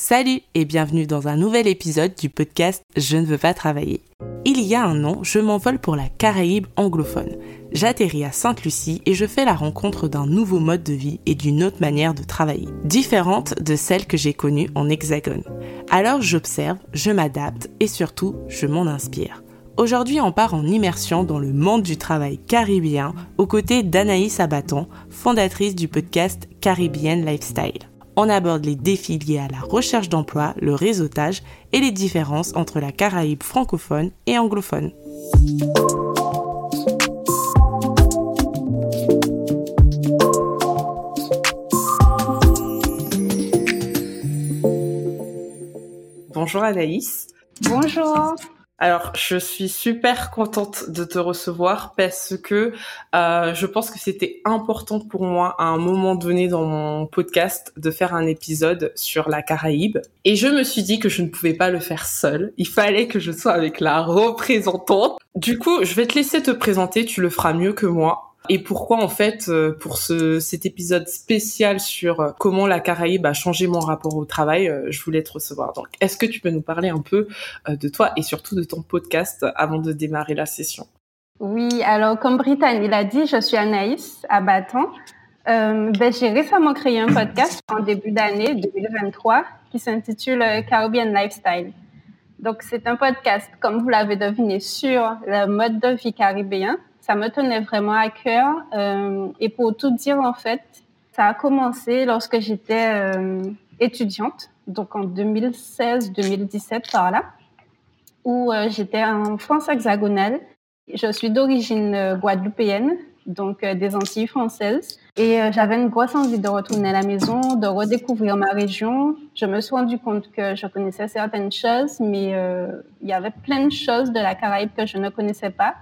Salut et bienvenue dans un nouvel épisode du podcast Je ne veux pas travailler. Il y a un an, je m'envole pour la Caraïbe anglophone. J'atterris à Sainte-Lucie et je fais la rencontre d'un nouveau mode de vie et d'une autre manière de travailler, différente de celle que j'ai connue en Hexagone. Alors j'observe, je m'adapte et surtout je m'en inspire. Aujourd'hui, on part en immersion dans le monde du travail caribéen aux côtés d'Anaïs Abaton, fondatrice du podcast Caribbean Lifestyle on aborde les défis liés à la recherche d'emploi, le réseautage et les différences entre la Caraïbe francophone et anglophone. Bonjour Anaïs. Bonjour. Alors, je suis super contente de te recevoir parce que euh, je pense que c'était important pour moi à un moment donné dans mon podcast de faire un épisode sur la Caraïbe. Et je me suis dit que je ne pouvais pas le faire seule. Il fallait que je sois avec la représentante. Du coup, je vais te laisser te présenter, tu le feras mieux que moi et pourquoi en fait euh, pour ce cet épisode spécial sur euh, comment la Caraïbe a changé mon rapport au travail, euh, je voulais te recevoir. Donc est-ce que tu peux nous parler un peu de toi et surtout de ton podcast avant de démarrer la session? Oui, alors comme Brittany l'a dit, je suis Anaïs Bâton. Euh, ben, j'ai récemment créé un podcast en début d'année 2023 qui s'intitule Caribbean Lifestyle. Donc, c'est un podcast, comme vous l'avez deviné, sur le mode de vie caribéen ça me tenait vraiment à cœur. Euh, et pour tout dire, en fait, ça a commencé lorsque j'étais euh, étudiante, donc en 2016-2017 par là, où euh, j'étais en France hexagonale. Je suis d'origine guadeloupéenne, donc des Antilles françaises. Et j'avais une grosse envie de retourner à la maison, de redécouvrir ma région. Je me suis rendu compte que je connaissais certaines choses, mais il y avait plein de choses de la Caraïbe que je ne connaissais pas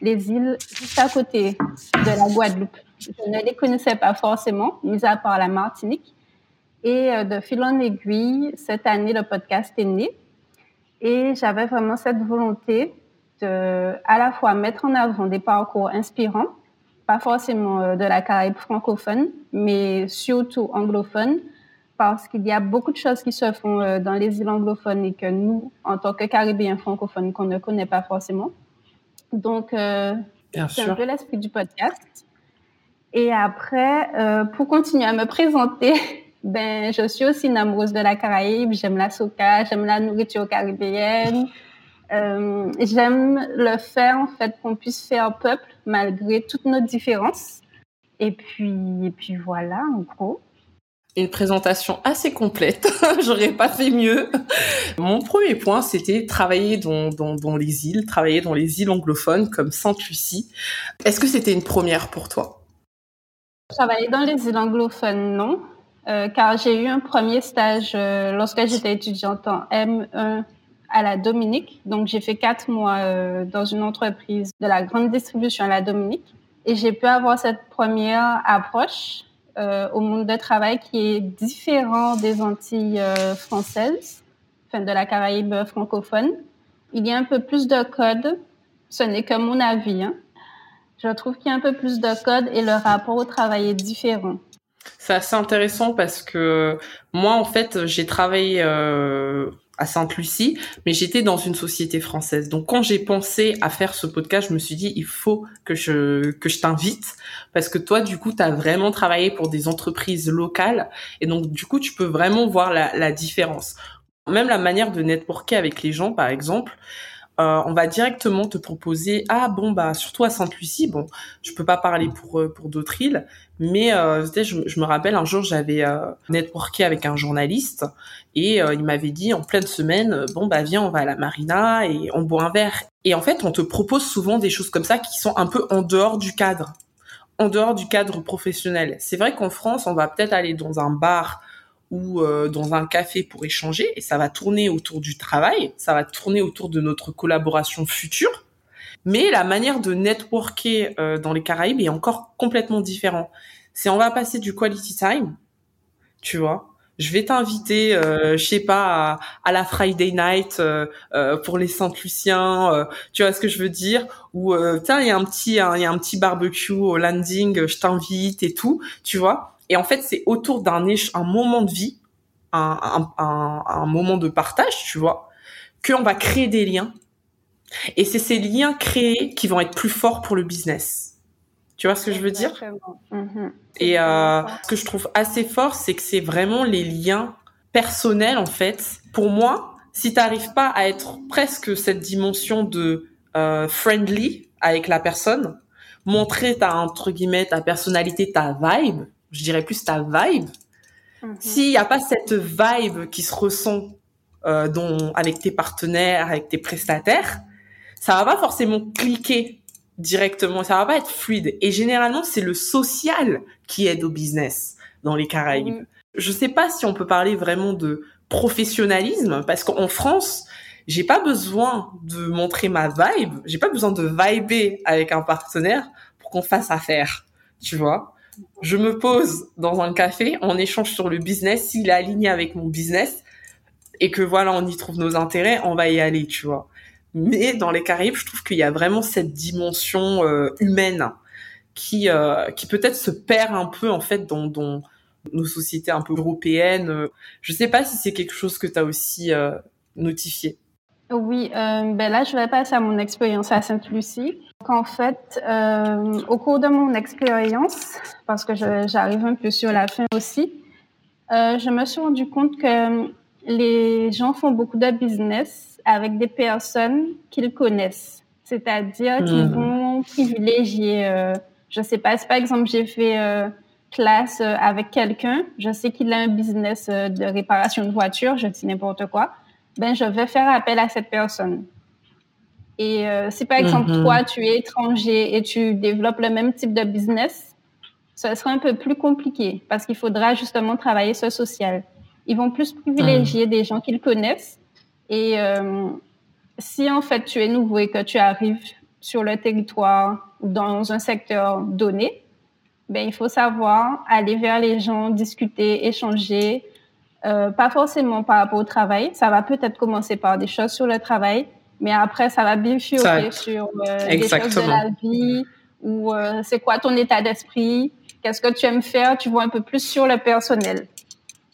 les îles juste à côté de la Guadeloupe. Je ne les connaissais pas forcément, mis à part la Martinique. Et euh, de fil en aiguille, cette année, le podcast est né. Et j'avais vraiment cette volonté de, à la fois mettre en avant des parcours inspirants, pas forcément euh, de la Caraïbe francophone, mais surtout anglophone, parce qu'il y a beaucoup de choses qui se font euh, dans les îles anglophones et que nous, en tant que Caribéens francophones, qu'on ne connaît pas forcément. Donc, euh, c'est un peu l'esprit du podcast. Et après, euh, pour continuer à me présenter, ben, je suis aussi une amoureuse de la Caraïbe. J'aime la soca, j'aime la nourriture caribéenne. Euh, j'aime le faire, en fait, qu'on puisse faire peuple malgré toutes nos différences. Et puis, et puis voilà, en gros une présentation assez complète. J'aurais pas fait mieux. Mon premier point, c'était travailler dans, dans, les îles, travailler dans les îles anglophones comme Sainte-Lucie. Est-ce que c'était une première pour toi? Travailler dans les îles anglophones, non. Euh, car j'ai eu un premier stage euh, lorsque j'étais étudiante en M1 à la Dominique. Donc, j'ai fait quatre mois euh, dans une entreprise de la grande distribution à la Dominique. Et j'ai pu avoir cette première approche euh, au monde de travail qui est différent des Antilles euh, françaises, enfin de la Caraïbe francophone. Il y a un peu plus de code. Ce n'est que mon avis. Hein. Je trouve qu'il y a un peu plus de code et le rapport au travail est différent. C'est assez intéressant parce que moi, en fait, j'ai travaillé euh, à Sainte-Lucie, mais j'étais dans une société française. Donc quand j'ai pensé à faire ce podcast, je me suis dit il faut que je que je t'invite parce que toi du coup tu as vraiment travaillé pour des entreprises locales et donc du coup tu peux vraiment voir la, la différence. Même la manière de networker avec les gens par exemple, euh, on va directement te proposer ah bon bah surtout à Sainte-Lucie. Bon je peux pas parler pour euh, pour d'autres îles mais euh, je, je, me rappelle un jour j'avais euh, networké avec un journaliste et il m'avait dit en pleine semaine bon bah viens on va à la marina et on boit un verre et en fait on te propose souvent des choses comme ça qui sont un peu en dehors du cadre. En dehors du cadre professionnel. C'est vrai qu'en France on va peut-être aller dans un bar ou euh, dans un café pour échanger et ça va tourner autour du travail, ça va tourner autour de notre collaboration future. Mais la manière de networker euh, dans les Caraïbes est encore complètement différent. C'est on va passer du quality time, tu vois. Je vais t'inviter, euh, je sais pas, à, à, la Friday night euh, pour les Saint-Luciens, tu vois ce que je veux dire? Ou tiens, il y a un petit, il y a un petit barbecue au landing, je t'invite et tout, tu vois et en fait, c'est autour d'un un moment de vie, un, un, un moment de partage, tu vois, qu'on va créer des liens. Et c'est ces liens créés qui vont être plus forts pour le business. Tu vois ce que je veux dire? Mm-hmm. Et euh, ce que je trouve assez fort, c'est que c'est vraiment les liens personnels en fait. Pour moi, si tu n'arrives pas à être presque cette dimension de euh, friendly avec la personne, montrer ta entre guillemets ta personnalité, ta vibe, je dirais plus ta vibe. Mm-hmm. S'il n'y a pas cette vibe qui se ressent euh, dont, avec tes partenaires, avec tes prestataires, ça va pas forcément cliquer directement, ça va pas être fluide. Et généralement, c'est le social qui aide au business dans les Caraïbes. Mm. Je sais pas si on peut parler vraiment de professionnalisme parce qu'en France, j'ai pas besoin de montrer ma vibe, j'ai pas besoin de vibrer avec un partenaire pour qu'on fasse affaire, tu vois. Je me pose dans un café, on échange sur le business, s'il est aligné avec mon business et que voilà, on y trouve nos intérêts, on va y aller, tu vois. Mais dans les Caraïbes, je trouve qu'il y a vraiment cette dimension euh, humaine qui euh, qui peut-être se perd un peu en fait dans, nos sociétés un peu européennes. Je sais pas si c'est quelque chose que tu as aussi euh, notifié. Oui, ben là, je vais passer à mon expérience à Sainte-Lucie. En fait, au cours de mon expérience, parce que j'arrive un peu sur la fin aussi, je me suis rendu compte que les gens font beaucoup de business avec des personnes qu'ils connaissent. C'est-à-dire qu'ils hmm. vont privilégier, euh, je sais pas, si par exemple j'ai fait euh, classe euh, avec quelqu'un, je sais qu'il a un business euh, de réparation de voiture, je dis n'importe quoi, ben je vais faire appel à cette personne. Et si par exemple hmm. toi tu es étranger et tu développes le même type de business, ce sera un peu plus compliqué parce qu'il faudra justement travailler ce social. Ils vont plus privilégier hmm. des gens qu'ils connaissent et euh, si en fait tu es nouveau et que tu arrives sur le territoire ou dans un secteur donné, ben il faut savoir aller vers les gens, discuter, échanger, euh, pas forcément par rapport au travail. Ça va peut-être commencer par des choses sur le travail, mais après ça va bifurquer sur euh, des choses de la vie ou euh, c'est quoi ton état d'esprit, qu'est-ce que tu aimes faire? Tu vois un peu plus sur le personnel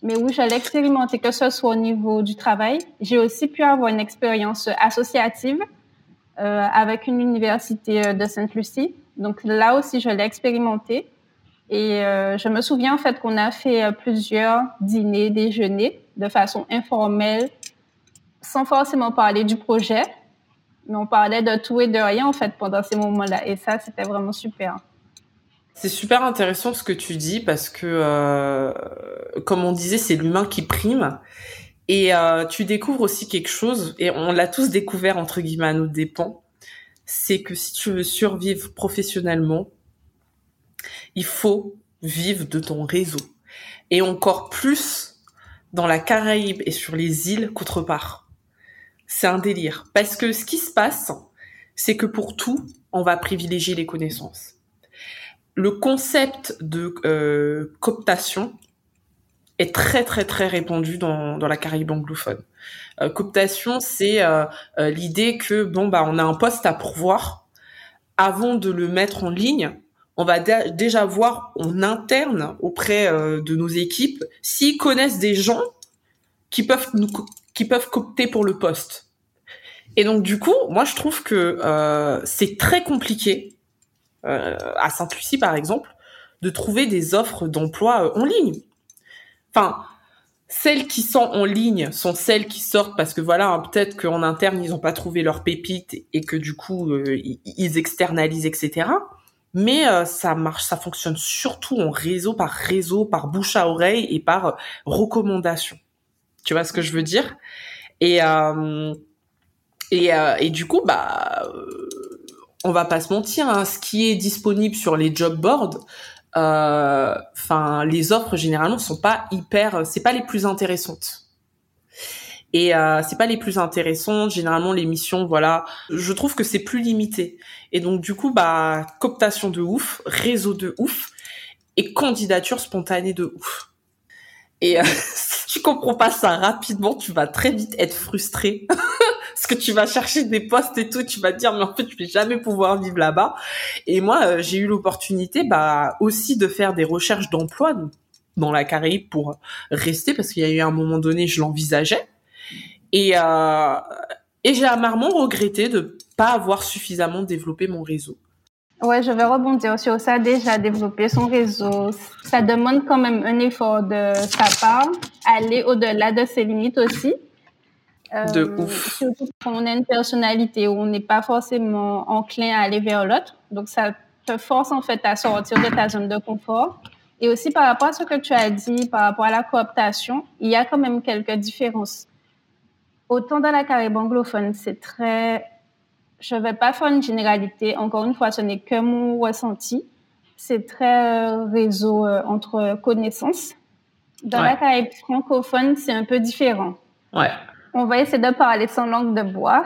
mais où j'allais expérimenter, que ce soit au niveau du travail. J'ai aussi pu avoir une expérience associative euh, avec une université euh, de Sainte-Lucie. Donc là aussi, je l'ai expérimenté. Et euh, je me souviens en fait qu'on a fait euh, plusieurs dîners, déjeuners de façon informelle, sans forcément parler du projet, mais on parlait de tout et de rien en fait pendant ces moments-là. Et ça, c'était vraiment super. C'est super intéressant ce que tu dis parce que, euh, comme on disait, c'est l'humain qui prime. Et euh, tu découvres aussi quelque chose, et on l'a tous découvert entre guillemets à nos dépens, c'est que si tu veux survivre professionnellement, il faut vivre de ton réseau. Et encore plus dans la Caraïbe et sur les îles qu'autre part. C'est un délire. Parce que ce qui se passe, c'est que pour tout, on va privilégier les connaissances le concept de euh, cooptation est très très très répandu dans, dans la Caraïbe anglophone. Euh, cooptation, c'est euh, l'idée que bon bah on a un poste à pourvoir. Avant de le mettre en ligne, on va déjà voir en interne auprès de nos équipes s'ils connaissent des gens qui peuvent nous qui peuvent coopter pour le poste. Et donc du coup, moi je trouve que c'est très compliqué euh, à Sainte-Lucie par exemple, de trouver des offres d'emploi euh, en ligne. Enfin, celles qui sont en ligne sont celles qui sortent parce que voilà, peut-être qu'en interne ils n'ont pas trouvé leur pépite et que du coup euh, ils externalisent, etc. Mais ça marche, ça fonctionne surtout en réseau par réseau, par bouche à oreille et par recommandation. Tu vois ce que je veux dire? Et et, et du coup, bah on va pas se mentir, hein, ce qui est disponible sur les job boards, euh, enfin, les offres généralement sont pas hyper, c'est pas les plus intéressantes. Et euh, c'est pas les plus intéressantes. Généralement, les missions, voilà, je trouve que c'est plus limité. Et donc, du coup, bah, cooptation de ouf, réseau de ouf, et candidature spontanée de ouf. Et euh, tu comprends pas ça rapidement, tu vas très vite être frustré. Parce que tu vas chercher des postes et tout, tu vas te dire mais en fait je vais jamais pouvoir vivre là-bas. Et moi euh, j'ai eu l'opportunité bah aussi de faire des recherches d'emploi dans la Caraïbe pour rester parce qu'il y a eu un moment donné, je l'envisageais. Et, euh, et j'ai amarrement regretté de pas avoir suffisamment développé mon réseau. Ouais, je vais rebondir sur ça. Déjà, développer son réseau, ça demande quand même un effort de sa part, aller au-delà de ses limites aussi. de euh, ouf. Surtout quand on a une personnalité où on n'est pas forcément enclin à aller vers l'autre. Donc, ça te force en fait à sortir de ta zone de confort. Et aussi par rapport à ce que tu as dit, par rapport à la cooptation, il y a quand même quelques différences. Autant dans la Caraïbe anglophone, c'est très je ne vais pas faire une généralité. Encore une fois, ce n'est que mon ressenti. C'est très euh, réseau euh, entre connaissances. Dans la Caraïbe francophone, c'est un peu différent. Ouais. On va essayer de parler sans langue de bois.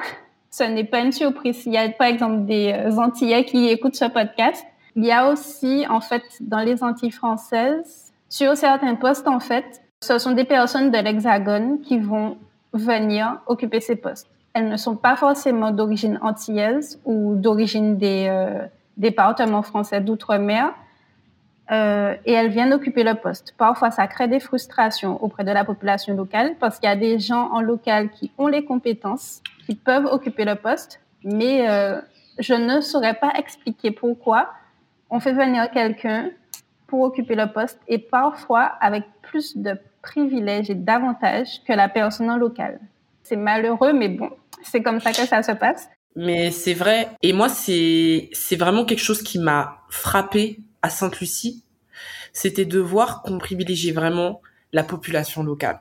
Ce n'est pas une surprise. Il y a par exemple des euh, Antillais qui écoutent ce podcast. Il y a aussi, en fait, dans les Antilles françaises, sur certains postes, en fait, ce sont des personnes de l'Hexagone qui vont venir occuper ces postes elles ne sont pas forcément d'origine antillaise ou d'origine des euh, départements français d'outre-mer. Euh, et elles viennent occuper le poste. Parfois, ça crée des frustrations auprès de la population locale parce qu'il y a des gens en local qui ont les compétences, qui peuvent occuper le poste, mais euh, je ne saurais pas expliquer pourquoi on fait venir quelqu'un pour occuper le poste et parfois avec plus de privilèges et d'avantages que la personne en local. C'est malheureux, mais bon, c'est comme ça que ça se passe? Mais c'est vrai. Et moi, c'est c'est vraiment quelque chose qui m'a frappé à Sainte-Lucie. C'était de voir qu'on privilégiait vraiment la population locale.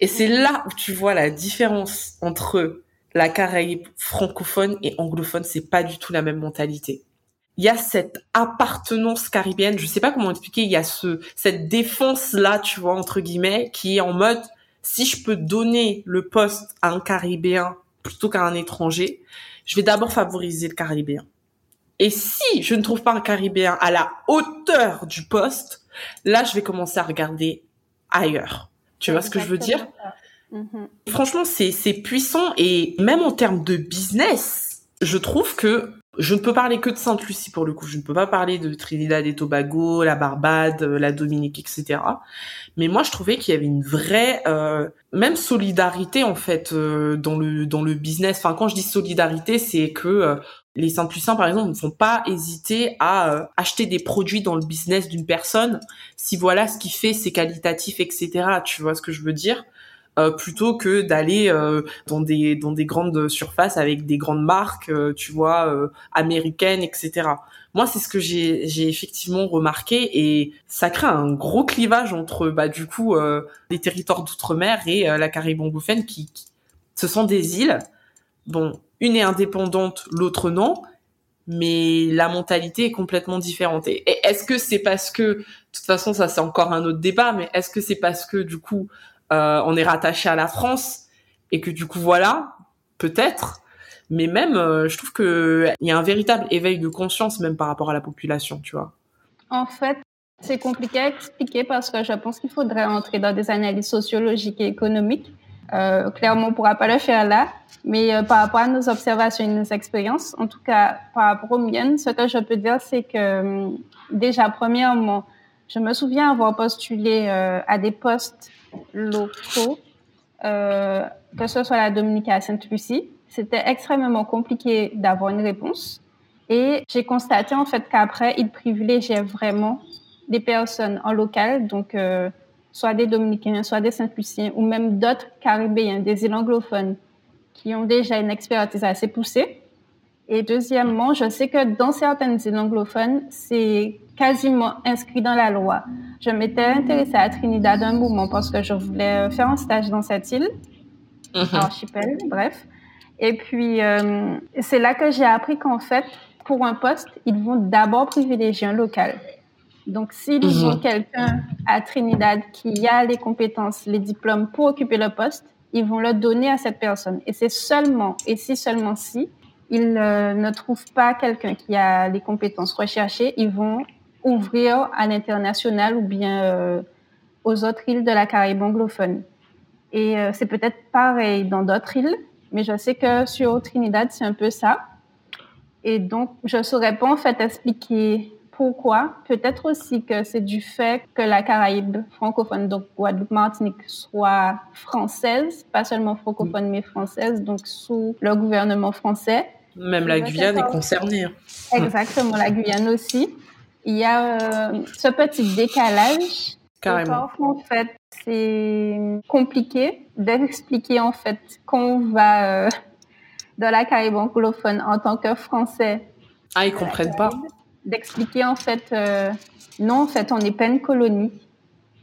Et c'est là où tu vois la différence entre la Caraïbe francophone et anglophone. C'est pas du tout la même mentalité. Il y a cette appartenance caribéenne. Je sais pas comment expliquer. Il y a ce cette défense là, tu vois entre guillemets, qui est en mode si je peux donner le poste à un Caribéen plutôt qu'à un étranger, je vais d'abord favoriser le Caribéen. Et si je ne trouve pas un Caribéen à la hauteur du poste, là, je vais commencer à regarder ailleurs. Tu vois ce que je veux dire? Mm-hmm. Franchement, c'est puissant et même en termes de business, je trouve que je ne peux parler que de Sainte-Lucie pour le coup. Je ne peux pas parler de Trinidad et Tobago, la Barbade, la Dominique, etc. Mais moi, je trouvais qu'il y avait une vraie, euh, même solidarité en fait euh, dans le dans le business. Enfin, quand je dis solidarité, c'est que euh, les Saint-Lucins, par exemple, ne font pas hésiter à euh, acheter des produits dans le business d'une personne si voilà ce qui fait, c'est qualitatif, etc. Tu vois ce que je veux dire? Euh, plutôt que d'aller euh, dans des dans des grandes surfaces avec des grandes marques, tu vois, américaines, etc. Moi, c'est ce que j'ai j'ai effectivement remarqué et ça crée un gros clivage entre bah du coup les territoires d'outre-mer et la Caraïbe anglophone qui, qui ce sont des îles. Bon, une est indépendante, l'autre non, mais la mentalité est complètement différente. Et est-ce que c'est parce que, de toute façon, ça c'est encore un autre débat, mais est-ce que c'est parce que du coup, euh, on est rattaché à la France et que du coup, voilà, peut-être. Mais même, euh, je trouve que il y a un véritable éveil de conscience même par rapport à la population, tu vois. En fait, c'est compliqué à expliquer parce que je pense qu'il faudrait entrer dans des analyses sociologiques et économiques. Euh, clairement, on ne pourra pas le faire là, mais par rapport à nos observations et nos expériences, en tout cas par rapport aux miennes, ce que je peux dire, c'est que hum, déjà, premièrement, je me souviens avoir postulé à des postes locaux, que ce soit la Dominique à Sainte-Lucie. C'était extrêmement compliqué d'avoir une réponse. Et j'ai constaté en fait qu'après, ils privilégiaient vraiment des personnes en local, donc soit des Dominicains, soit des Saint-Luciens, ou même d'autres Caribéens, des îles anglophones, qui ont déjà une expertise assez poussée. Et deuxièmement, je sais que dans certaines îles anglophones, c'est quasiment inscrit dans la loi. Je m'étais intéressée à Trinidad un moment parce que je voulais faire un stage dans cette île, mm archipel, bref. Et puis, euh, c'est là que j'ai appris qu'en fait, pour un poste, ils vont d'abord privilégier un local. Donc, s'ils mhm. ont quelqu'un à Trinidad qui a les compétences, les diplômes pour occuper le poste, ils vont le donner à cette personne. Et c'est seulement, et si seulement si, ils euh, ne trouvent pas quelqu'un qui a les compétences recherchées, ils vont ouvrir à l'international ou bien euh, aux autres îles de la Caraïbe anglophone. Et euh, c'est peut-être pareil dans d'autres îles, mais je sais que sur Trinidad, c'est un peu ça. Et donc, je ne saurais pas en fait expliquer pourquoi. Peut-être aussi que c'est du fait que la Caraïbe francophone, donc Guadeloupe, Martinique, soit française, pas seulement francophone, mais française, donc sous le gouvernement français. Même la Guyane est concernée. Hein. Exactement, la Guyane aussi. Il y a euh, ce petit décalage. Carrément. en fait, c'est compliqué d'expliquer en fait qu'on va euh, dans la Caraïbe anglophone en tant que Français. Ah, ils comprennent pas. D'expliquer en fait, euh, non, en fait, on n'est pas une colonie.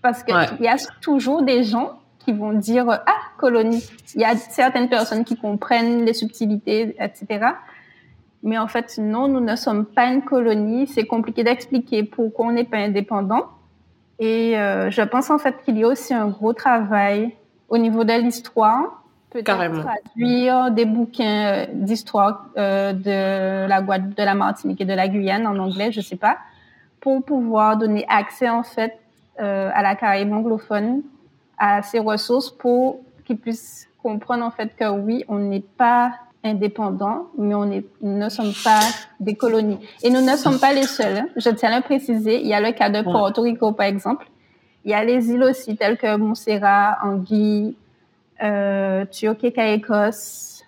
Parce qu'il y a toujours des gens qui vont dire ah colonie. Il y a certaines personnes qui comprennent les subtilités, etc. Mais en fait, non, nous ne sommes pas une colonie. C'est compliqué d'expliquer pourquoi on n'est pas indépendant. Et euh, je pense en fait qu'il y a aussi un gros travail au niveau de l'histoire. Peut-être traduire des bouquins euh, d'histoire euh, de la Guadeloupe, de la Martinique et de la Guyane en anglais, je sais pas, pour pouvoir donner accès en fait à la Caraïbe anglophone à ces ressources pour qu'ils puissent comprendre en fait que oui, on n'est pas indépendant, mais on est, ne sommes pas des colonies. Et nous ne sommes pas les seuls. Hein. Je tiens à le préciser. Il y a le cas de Porto Rico, par exemple. Il y a les îles aussi, telles que Montserrat, Anguille, euh, Caïcos.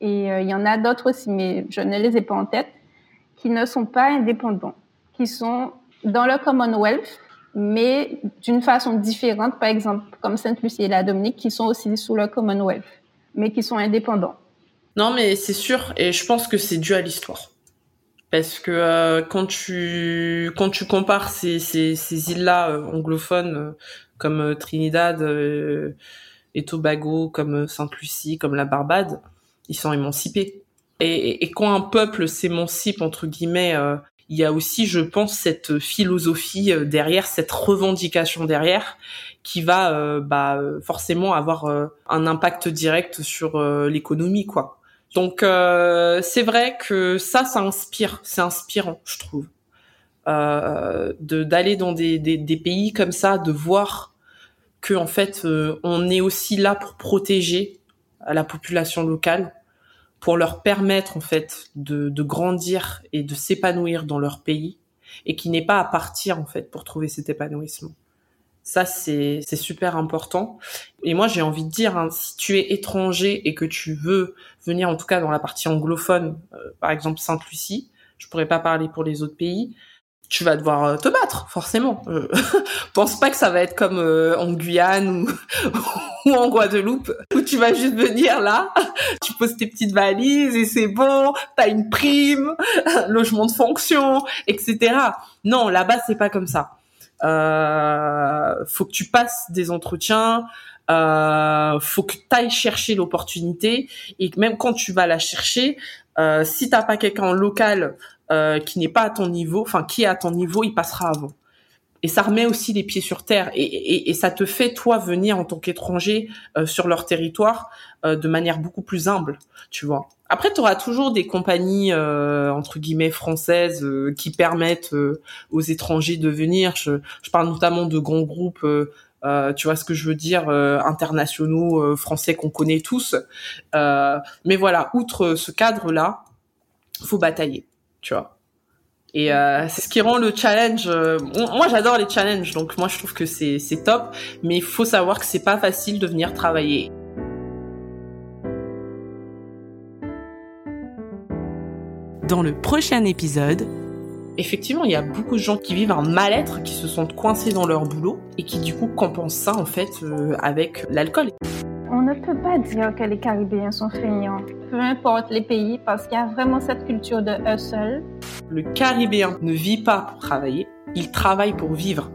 Et euh, il y en a d'autres aussi, mais je ne les ai pas en tête, qui ne sont pas indépendants, qui sont dans le Commonwealth, mais d'une façon différente, par exemple, comme Sainte-Lucie et la Dominique, qui sont aussi sous le Commonwealth, mais qui sont indépendants. Non, mais c'est sûr, et je pense que c'est dû à l'histoire. Parce que euh, quand tu quand tu compares ces, ces, ces îles-là euh, anglophones euh, comme Trinidad et Tobago, comme Sainte-Lucie, comme la Barbade, ils sont émancipés. Et, et, quand un peuple s'émancipe entre guillemets, il y a aussi, je pense, cette philosophie derrière, cette revendication derrière, qui va bah, forcément avoir un impact direct sur l'économie, quoi. Donc euh, c'est vrai que ça, ça inspire, c'est inspirant, je trouve, euh, d'aller dans des, pays comme ça, de voir que en fait euh, on est aussi là pour protéger la population locale, pour leur permettre en fait de, de grandir et de s'épanouir dans leur pays, et qui n'est pas à partir en fait pour trouver cet épanouissement. Ça, c'est super important. Et moi, j'ai envie de dire, hein, si tu es étranger et que tu veux venir, en tout cas dans la partie anglophone, euh, par exemple Sainte-Lucie, je pourrais pas parler pour les autres pays, tu vas devoir euh, te battre, forcément. Euh, pense pas que ça va être comme en Guyane ou, en Guadeloupe, où tu vas juste venir là, tu poses tes petites valises et c'est bon, t'as une prime, logement de fonction, etc. Non, là-bas, c'est pas comme ça euh, faut que tu passes des entretiens, euh, faut que tu ailles chercher l'opportunité et même quand tu vas la chercher, euh, si t'as pas quelqu'un local euh, qui n'est pas à ton niveau, enfin qui est à ton niveau, il passera avant. Et ça remet aussi les pieds sur terre et, et, et ça te fait toi venir en tant qu'étranger euh, sur leur territoire euh, de manière beaucoup plus humble, tu vois. Après, tu auras toujours des compagnies euh, entre guillemets françaises euh, qui permettent euh, aux étrangers de venir. Je, je, parle notamment de grands groupes, tu vois ce que je veux dire, internationaux français qu'on connaît tous. mais voilà, outre ce cadre-là, faut batailler, tu vois. Et c'est ce qui rend le challenge. moi, j'adore les challenges, donc moi, je trouve que c'est c'est top. Mais il faut savoir que c'est pas facile de venir travailler. dans le prochain épisode. Effectivement, il y a beaucoup de gens qui vivent un mal-être, qui se sentent coincés dans leur boulot et qui du coup compensent ça en fait euh, avec l'alcool. On ne peut pas dire que les Caribéens sont feignants, peu importe les pays, parce qu'il y a vraiment cette culture de hustle. Le Caribéen ne vit pas pour travailler, il travaille pour vivre.